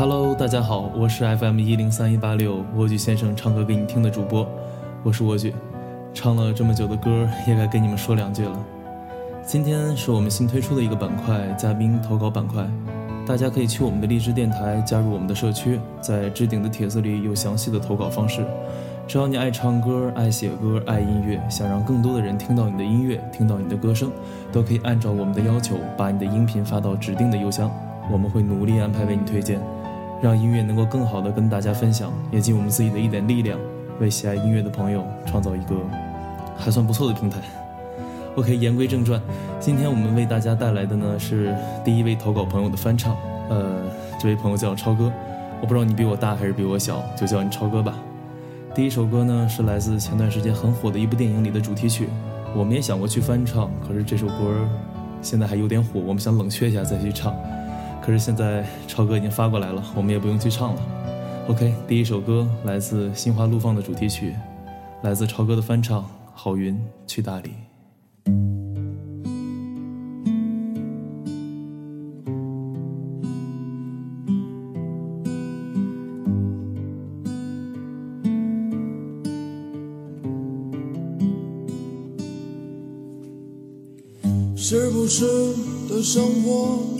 Hello，大家好，我是 FM 一零三一八六蜗居先生唱歌给你听的主播，我是蜗居，唱了这么久的歌，也该跟你们说两句了。今天是我们新推出的一个板块——嘉宾投稿板块，大家可以去我们的荔枝电台加入我们的社区，在置顶的帖子里有详细的投稿方式。只要你爱唱歌、爱写歌、爱音乐，想让更多的人听到你的音乐、听到你的歌声，都可以按照我们的要求，把你的音频发到指定的邮箱，我们会努力安排为你推荐。让音乐能够更好的跟大家分享，也尽我们自己的一点力量，为喜爱音乐的朋友创造一个还算不错的平台。OK，言归正传，今天我们为大家带来的呢是第一位投稿朋友的翻唱。呃，这位朋友叫超哥，我不知道你比我大还是比我小，就叫你超哥吧。第一首歌呢是来自前段时间很火的一部电影里的主题曲，我们也想过去翻唱，可是这首歌现在还有点火，我们想冷却一下再去唱。可是现在超哥已经发过来了，我们也不用去唱了。OK，第一首歌来自《心花怒放》的主题曲，来自超哥的翻唱《好运去大理》。是不是的生活？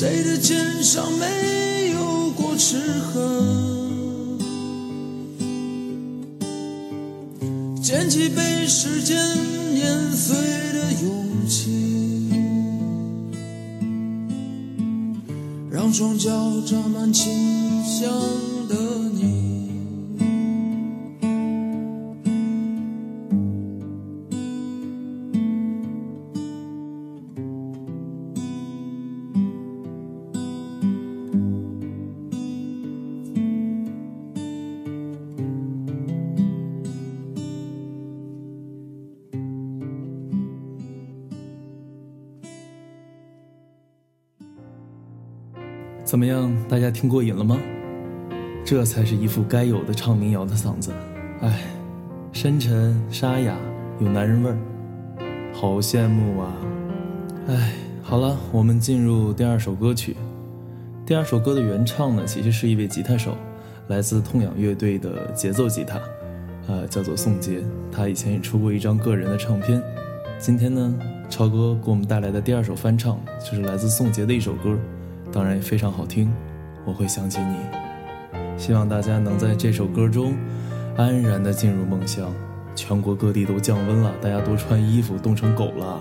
谁的肩上没有过齿痕？捡起被时间碾碎的勇气，让双脚沾满清香怎么样，大家听过瘾了吗？这才是一副该有的唱民谣的嗓子，哎，深沉沙哑，有男人味儿，好羡慕啊！哎，好了，我们进入第二首歌曲。第二首歌的原唱呢，其实是一位吉他手，来自痛仰乐队的节奏吉他，呃，叫做宋杰。他以前也出过一张个人的唱片。今天呢，超哥给我们带来的第二首翻唱，就是来自宋杰的一首歌。当然也非常好听，我会想起你。希望大家能在这首歌中安然的进入梦乡。全国各地都降温了，大家多穿衣服，冻成狗了。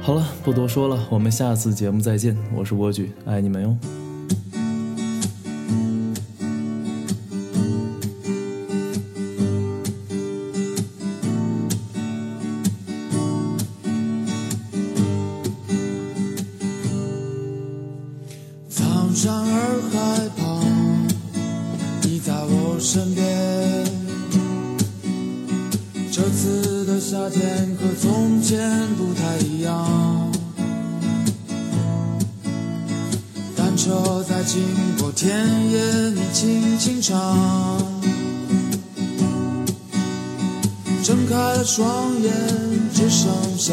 好了，不多说了，我们下次节目再见。我是蜗居，爱你们哟。山洱海旁，你在我身边。这次的夏。天和从前不太一样。单车在经过田野，你轻轻唱。睁开了双眼，只剩下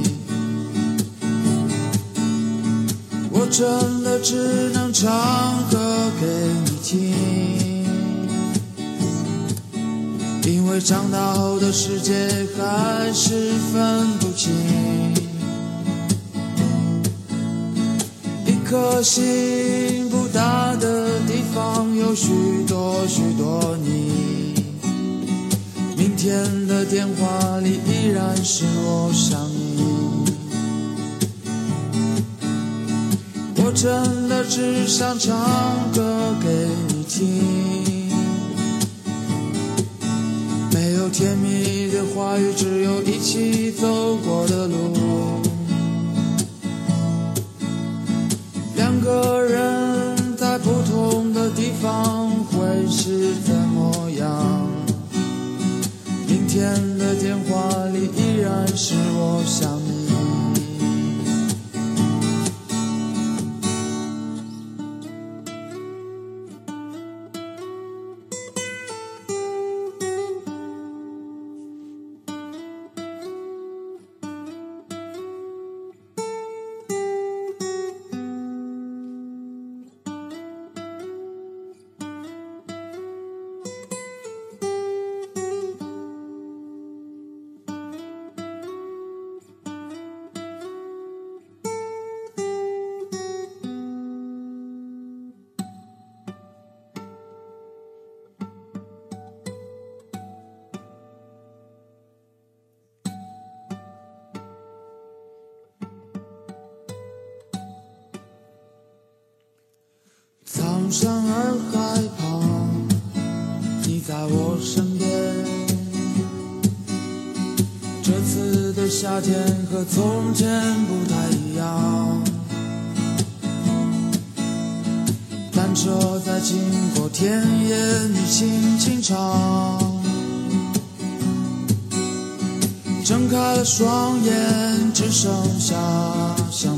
真的只能唱歌给你听。因为长大后的世界还是分不清，一颗心不大的地方有许多许多你。明天的电话里依然是我想你，我真的只想唱歌给你听。没有甜蜜的话语，只有一起走过的路。苍山洱海旁，你在我身边。这次的夏天和从前不太一样。单车在经过田野，你轻轻唱。睁开了双眼，只剩下想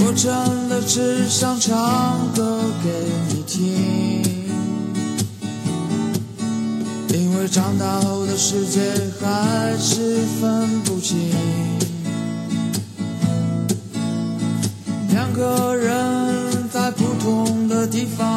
我真的只想唱歌给你听因为长大后的世界还是分不清。两个人在不同的地方